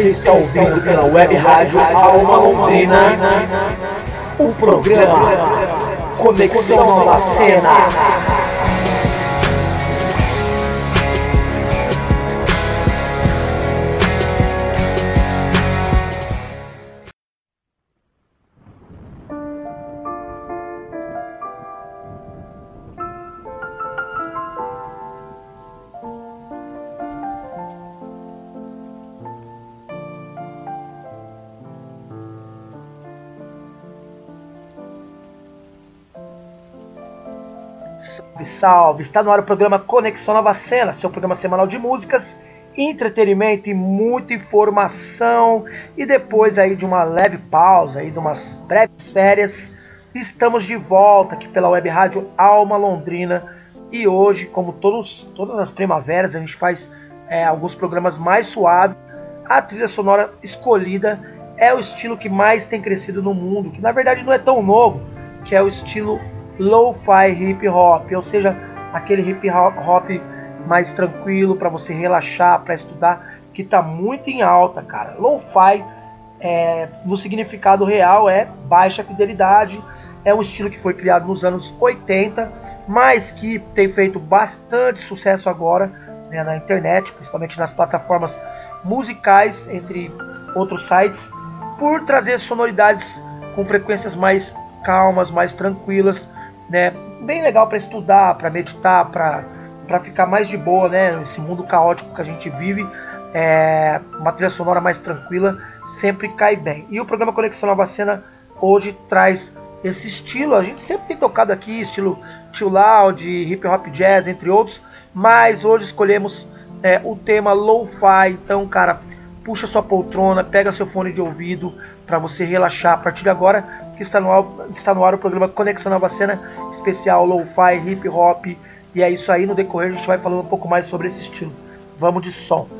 Você está ouvindo pela web rádio Alma Londrina o programa Conexão na Salve! Está no ar o programa Conexão Nova Cena, seu programa semanal de músicas, entretenimento e muita informação. E depois aí de uma leve pausa, aí de umas breves férias, estamos de volta aqui pela web rádio Alma Londrina. E hoje, como todos, todas as primaveras, a gente faz é, alguns programas mais suaves. A trilha sonora escolhida é o estilo que mais tem crescido no mundo, que na verdade não é tão novo, que é o estilo lo-fi hip hop, ou seja, aquele hip hop mais tranquilo para você relaxar, para estudar, que está muito em alta, cara. Lo-fi é, no significado real é baixa fidelidade, é um estilo que foi criado nos anos 80, mas que tem feito bastante sucesso agora né, na internet, principalmente nas plataformas musicais, entre outros sites, por trazer sonoridades com frequências mais calmas, mais tranquilas, né? Bem legal para estudar, para meditar, para ficar mais de boa, né? Nesse mundo caótico que a gente vive, é, uma trilha sonora mais tranquila sempre cai bem. E o programa Conexão Nova Cena hoje traz esse estilo. A gente sempre tem tocado aqui estilo chill loud, hip hop jazz, entre outros, mas hoje escolhemos é, o tema lo-fi. Então, cara, puxa sua poltrona, pega seu fone de ouvido para você relaxar a partir de agora está no ar, está no ar o programa Conexão Nova Cena, especial Lo-Fi, Hip Hop. E é isso aí, no decorrer a gente vai falando um pouco mais sobre esse estilo. Vamos de som.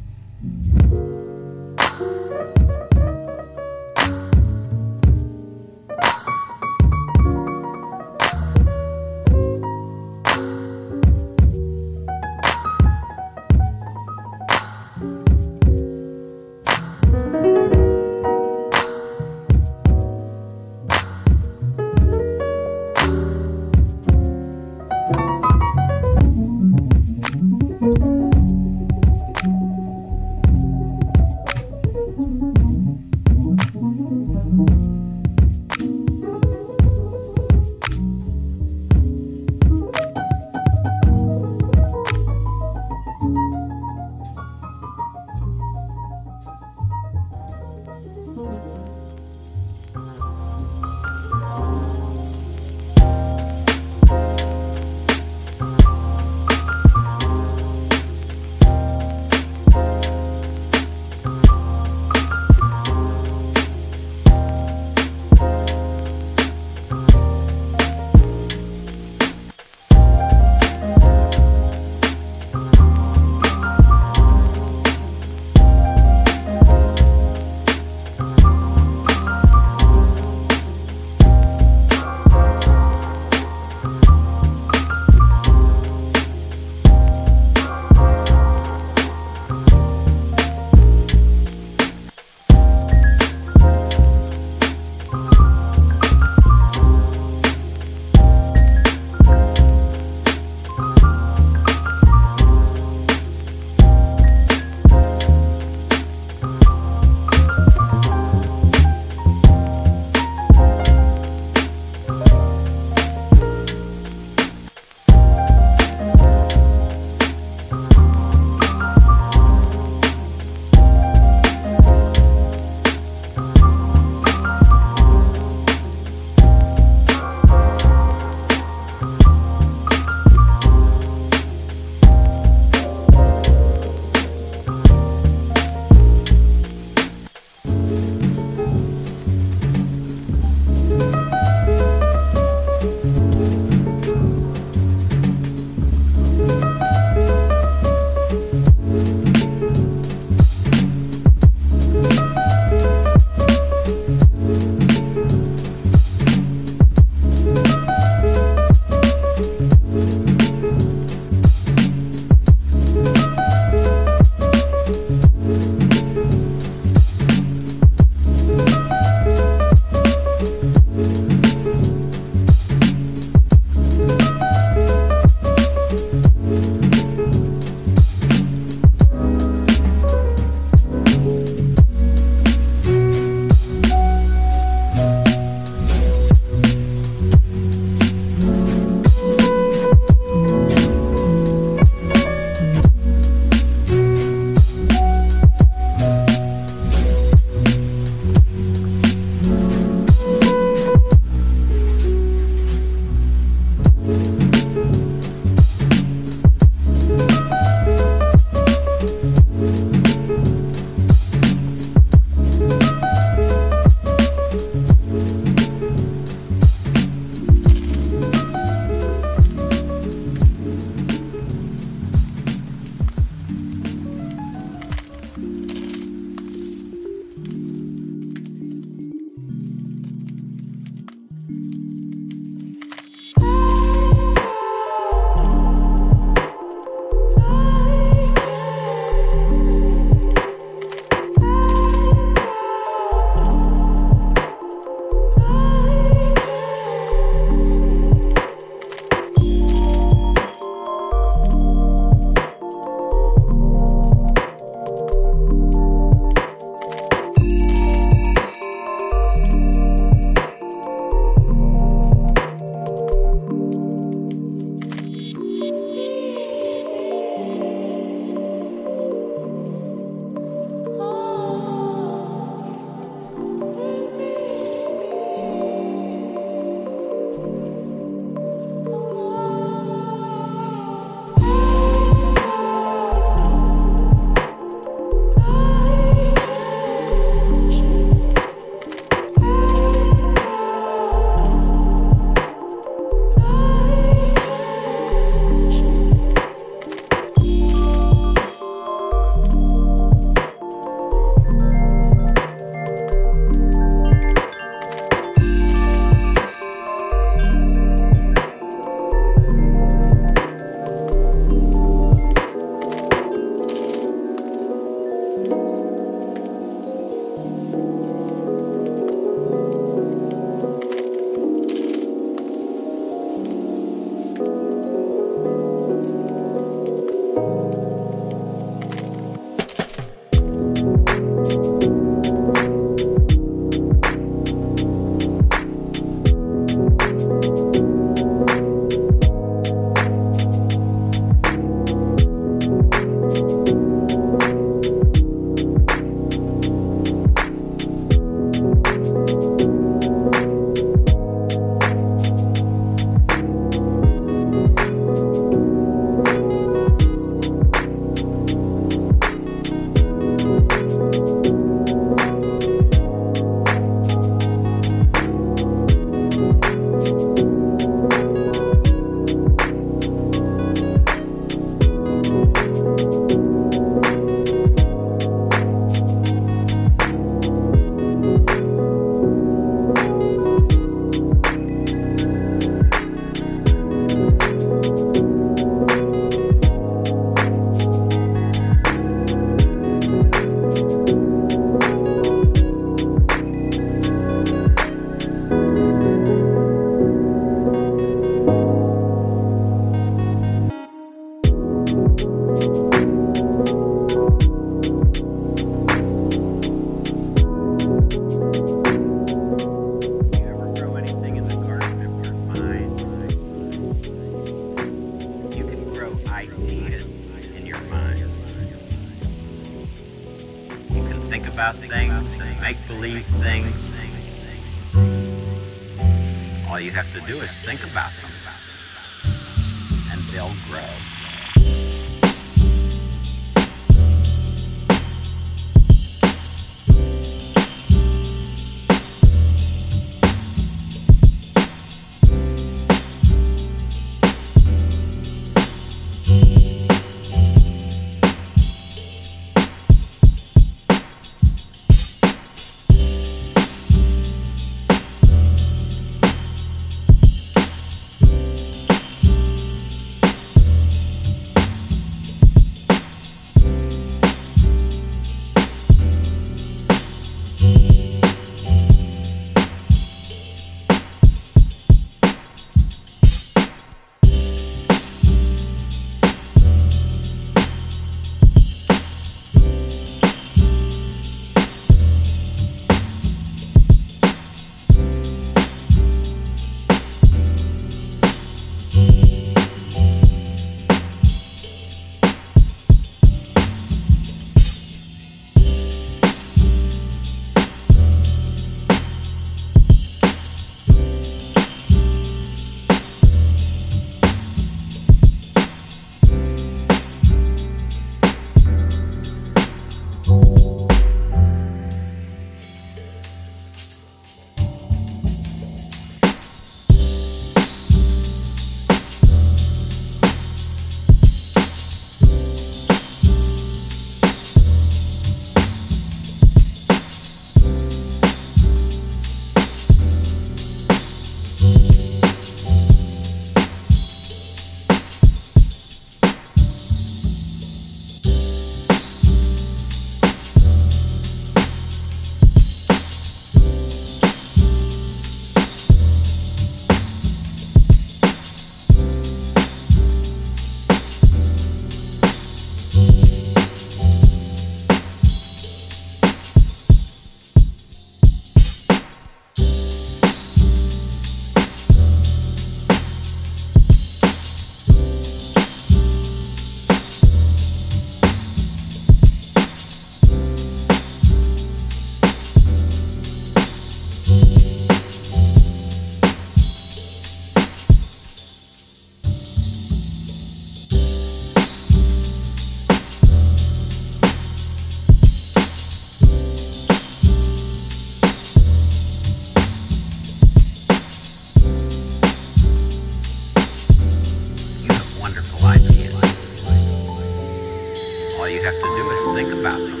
you must think about it.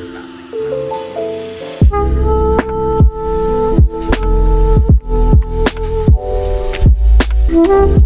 Thank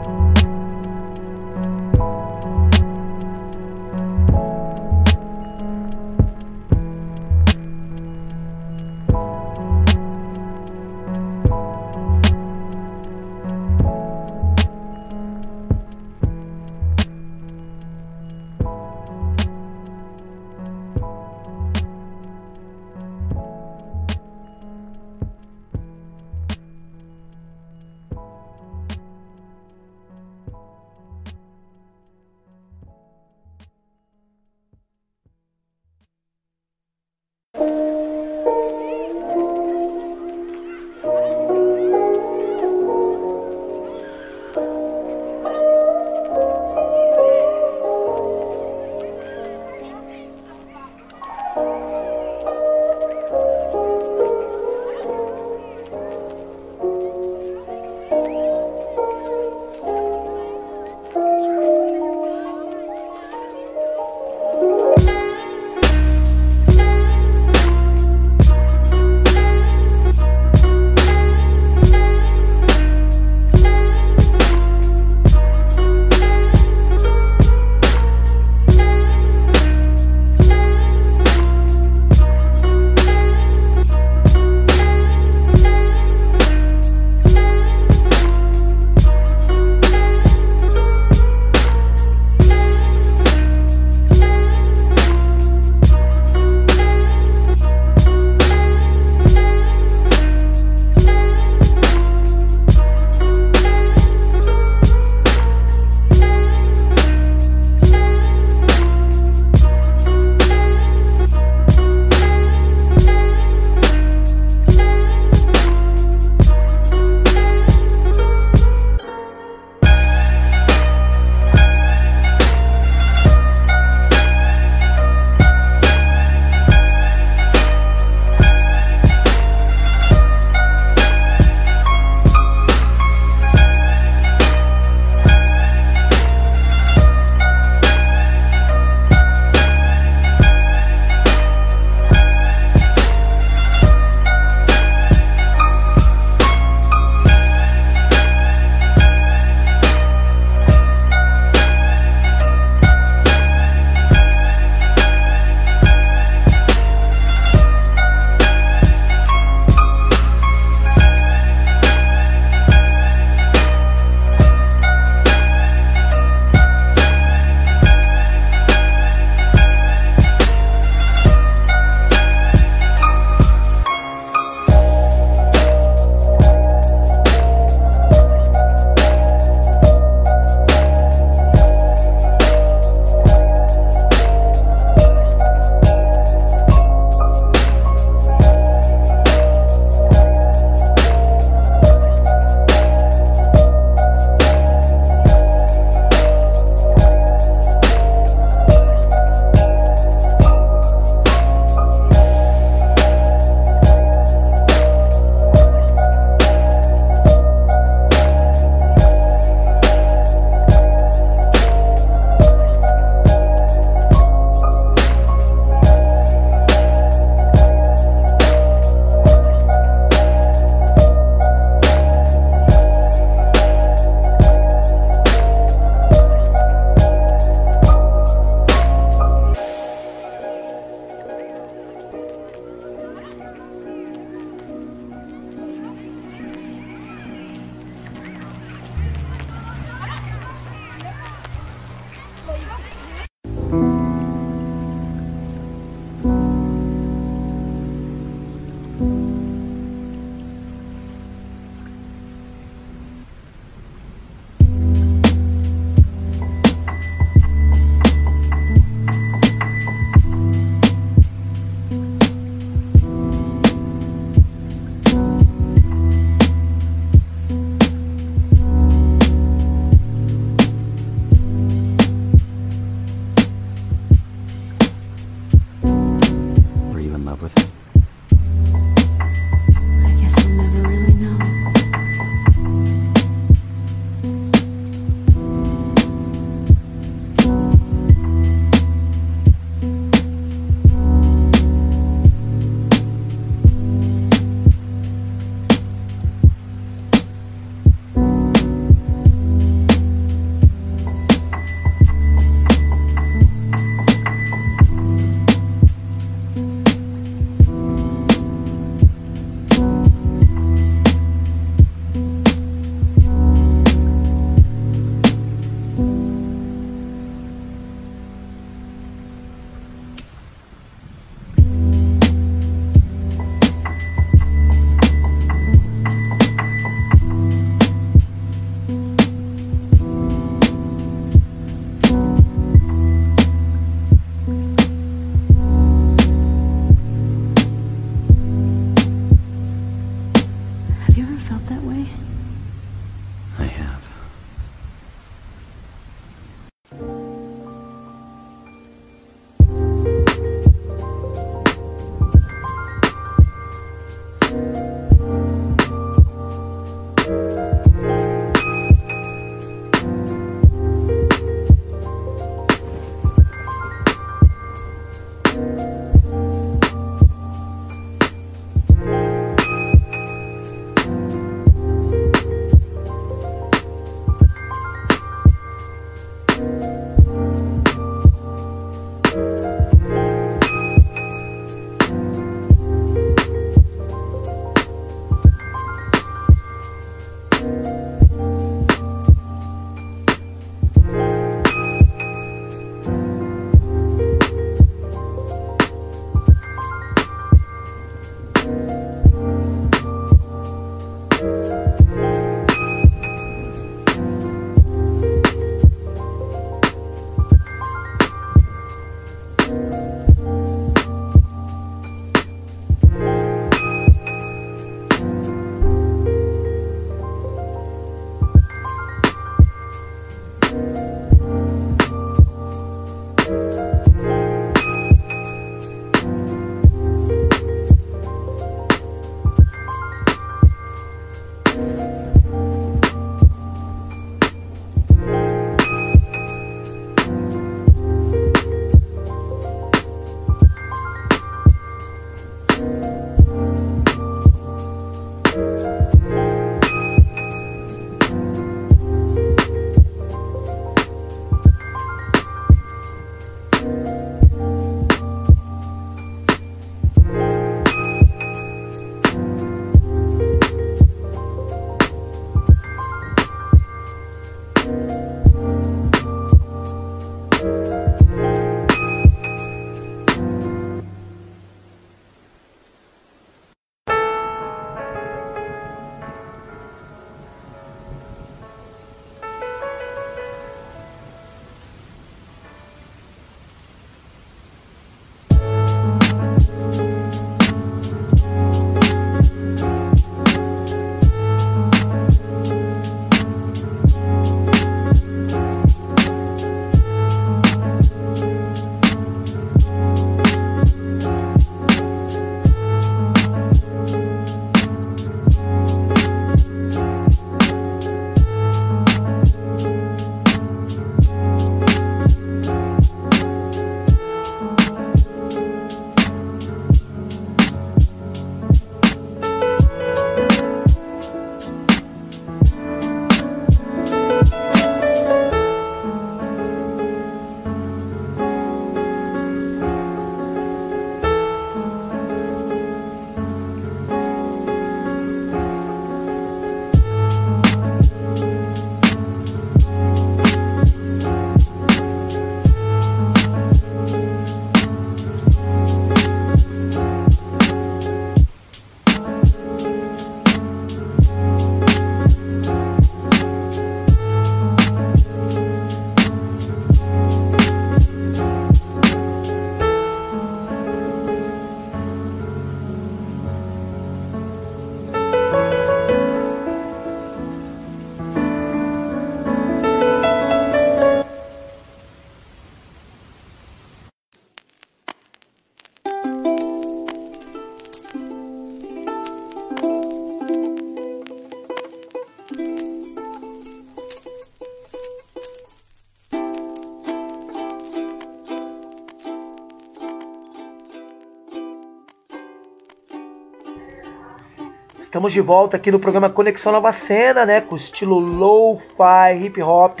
Estamos de volta aqui no programa Conexão Nova Cena, né? Com estilo lo-fi, hip hop,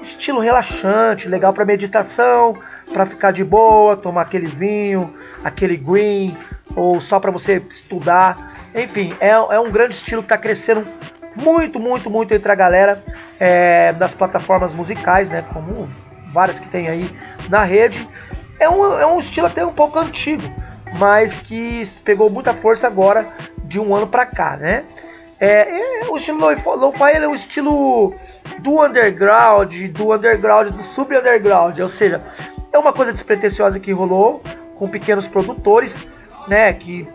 estilo relaxante, legal para meditação, para ficar de boa, tomar aquele vinho, aquele green, ou só para você estudar. Enfim, é, é, um grande estilo que está crescendo muito, muito, muito entre a galera é, das plataformas musicais, né? Como várias que tem aí na rede. É um, é um estilo até um pouco antigo, mas que pegou muita força agora de um ano para cá, né? É, é, o estilo lo-fi é um estilo do underground, do underground, do sub-underground, ou seja, é uma coisa despretensiosa que rolou com pequenos produtores, né, que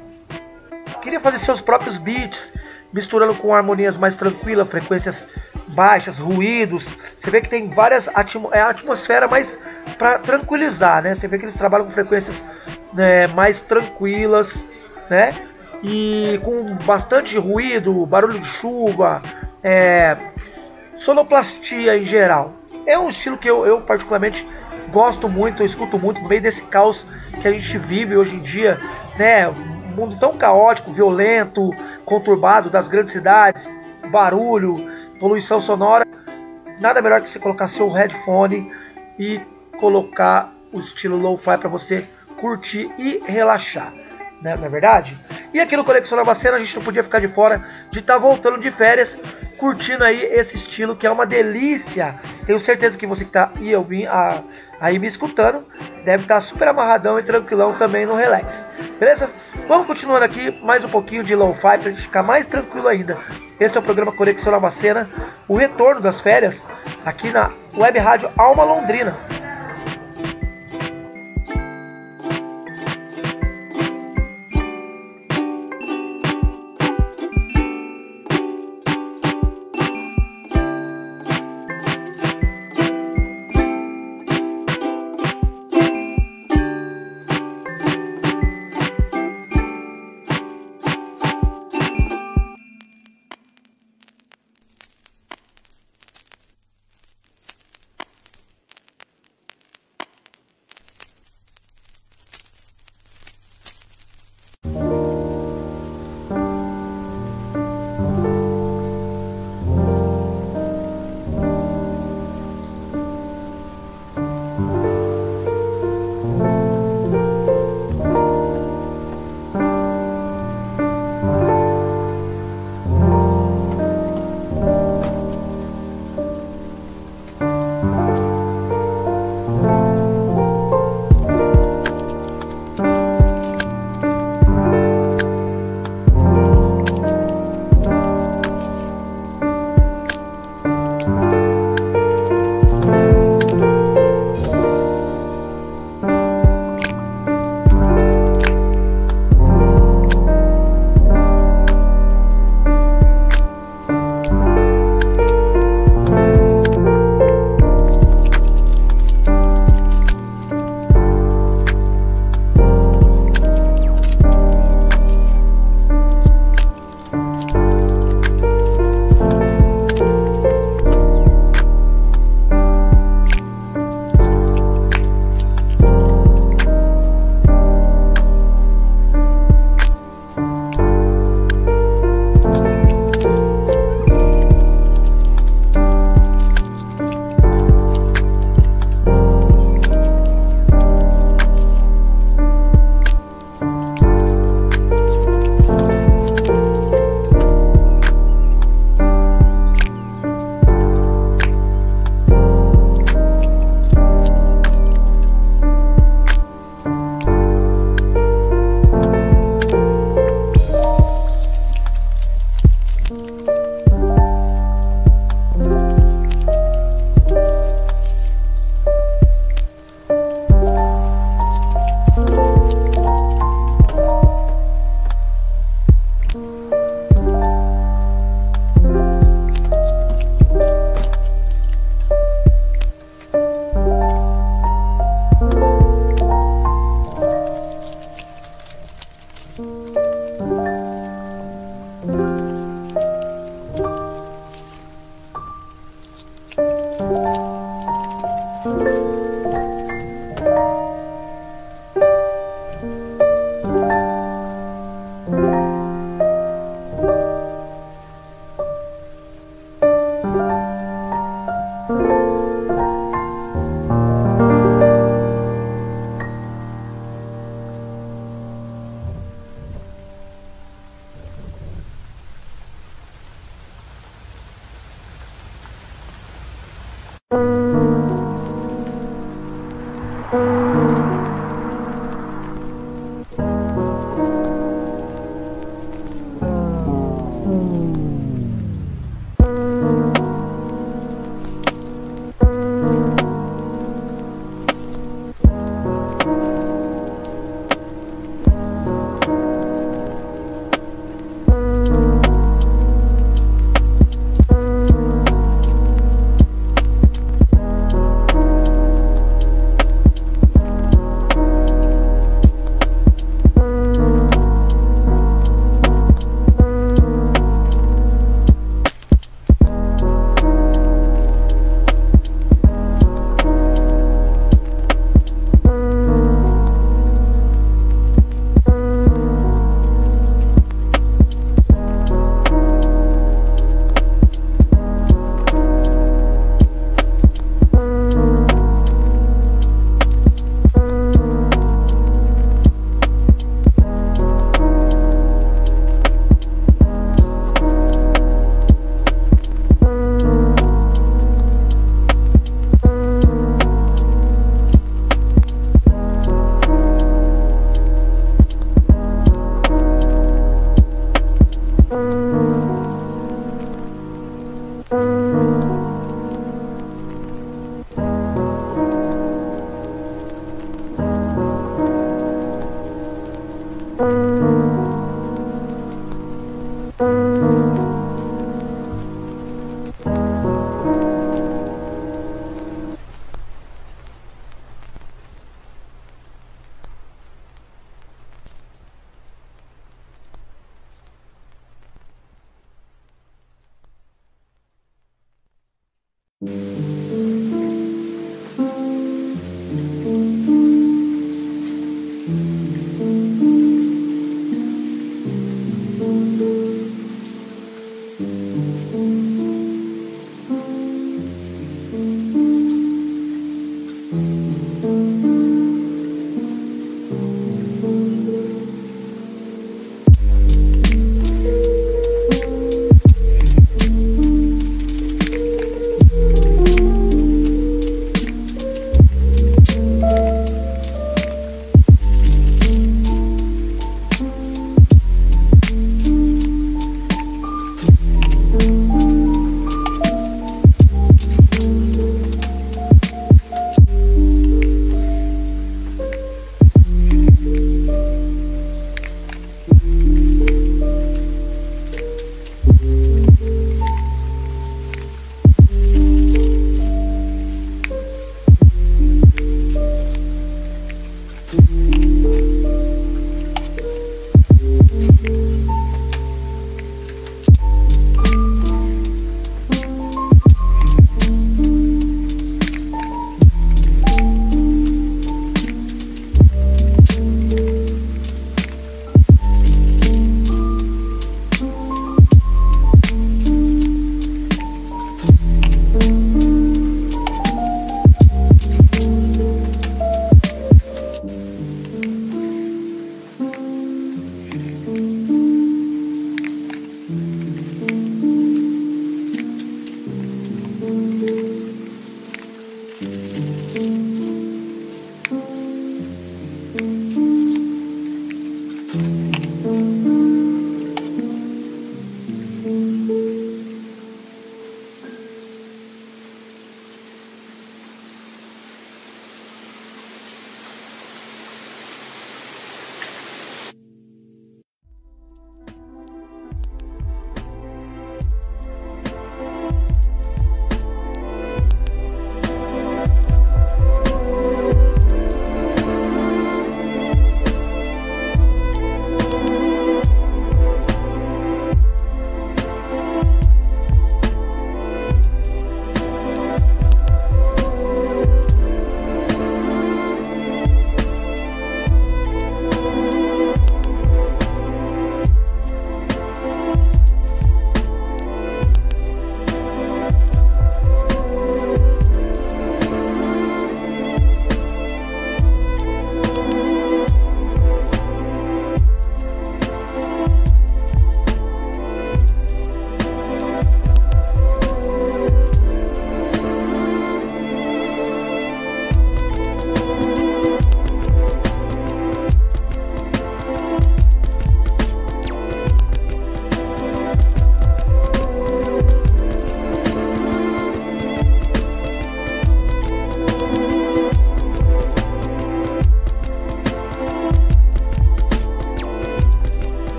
queria fazer seus próprios beats, misturando com harmonias mais tranquilas, frequências baixas, ruídos. Você vê que tem várias atmo é a atmosfera mais para tranquilizar, né? Você vê que eles trabalham com frequências né, mais tranquilas, né? E com bastante ruído, barulho de chuva, é, sonoplastia em geral. É um estilo que eu, eu particularmente gosto muito, eu escuto muito no meio desse caos que a gente vive hoje em dia, né? Um mundo tão caótico, violento, conturbado das grandes cidades, barulho, poluição sonora. Nada melhor que você colocar seu headphone e colocar o estilo lo-fi para você curtir e relaxar né, é verdade? E aqui no Conexão Nova Cena a gente não podia ficar de fora de estar tá voltando de férias, curtindo aí esse estilo que é uma delícia. Tenho certeza que você que está aí, aí me escutando deve estar tá super amarradão e tranquilão também no relax. Beleza? Vamos continuando aqui mais um pouquinho de lo-fi a gente ficar mais tranquilo ainda. Esse é o programa Conexão Nova Cena, o retorno das férias aqui na Web Rádio Alma Londrina.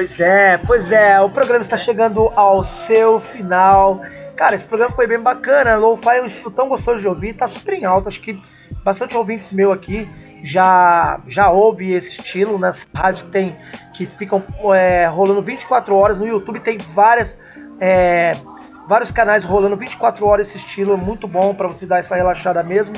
Pois é, pois é, o programa está chegando ao seu final. Cara, esse programa foi bem bacana. Lo-fi é um estilo tão gostoso de ouvir, tá super em alta. Acho que bastante ouvintes meu aqui já já ouve esse estilo. Nessa rádio tem que ficam é, rolando 24 horas. No YouTube tem várias é, vários canais rolando 24 horas esse estilo. É muito bom para você dar essa relaxada mesmo.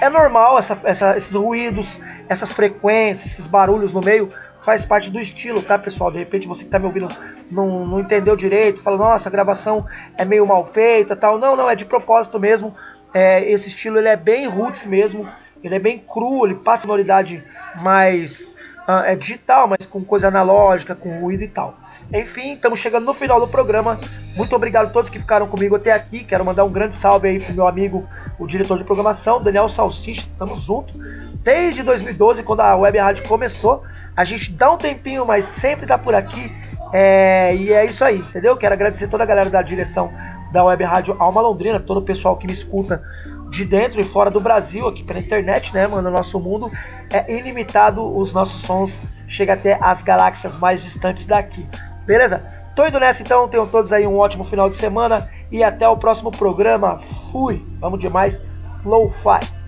É normal essa, essa, esses ruídos, essas frequências, esses barulhos no meio faz parte do estilo, tá, pessoal? De repente você que tá me ouvindo não, não entendeu direito, fala, nossa, a gravação é meio mal feita tal. Não, não, é de propósito mesmo. É, esse estilo ele é bem roots mesmo, ele é bem cru, ele passa sonoridade mais uh, é digital, mas com coisa analógica, com ruído e tal. Enfim, estamos chegando no final do programa. Muito obrigado a todos que ficaram comigo até aqui. Quero mandar um grande salve aí pro meu amigo, o diretor de programação, Daniel Salsicha. Tamo junto. Desde 2012, quando a Web Rádio começou, a gente dá um tempinho, mas sempre tá por aqui. É, e é isso aí, entendeu? Quero agradecer toda a galera da direção da Web Rádio Alma Londrina, todo o pessoal que me escuta de dentro e fora do Brasil, aqui pela internet, né, mano? O nosso mundo é ilimitado, os nossos sons chegam até as galáxias mais distantes daqui. Beleza? Tô indo nessa então, tenham todos aí um ótimo final de semana e até o próximo programa. Fui! Vamos demais, Lo-Fi. Fuck,